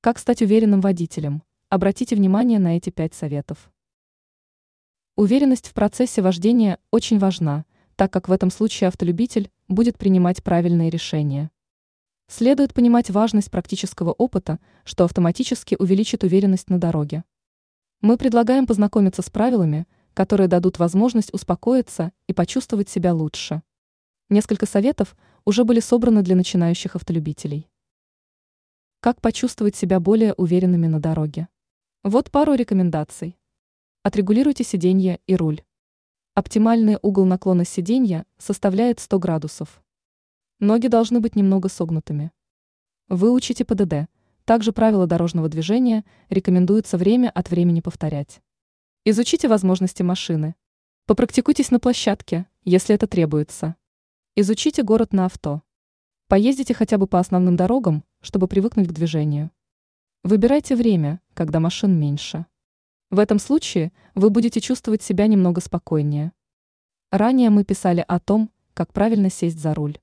Как стать уверенным водителем? Обратите внимание на эти пять советов. Уверенность в процессе вождения очень важна, так как в этом случае автолюбитель будет принимать правильные решения. Следует понимать важность практического опыта, что автоматически увеличит уверенность на дороге. Мы предлагаем познакомиться с правилами, которые дадут возможность успокоиться и почувствовать себя лучше. Несколько советов уже были собраны для начинающих автолюбителей. Как почувствовать себя более уверенными на дороге? Вот пару рекомендаций. Отрегулируйте сиденье и руль. Оптимальный угол наклона сиденья составляет 100 градусов. Ноги должны быть немного согнутыми. Выучите ПДД. Также правила дорожного движения рекомендуется время от времени повторять. Изучите возможности машины. Попрактикуйтесь на площадке, если это требуется. Изучите город на авто. Поездите хотя бы по основным дорогам, чтобы привыкнуть к движению. Выбирайте время, когда машин меньше. В этом случае вы будете чувствовать себя немного спокойнее. Ранее мы писали о том, как правильно сесть за руль.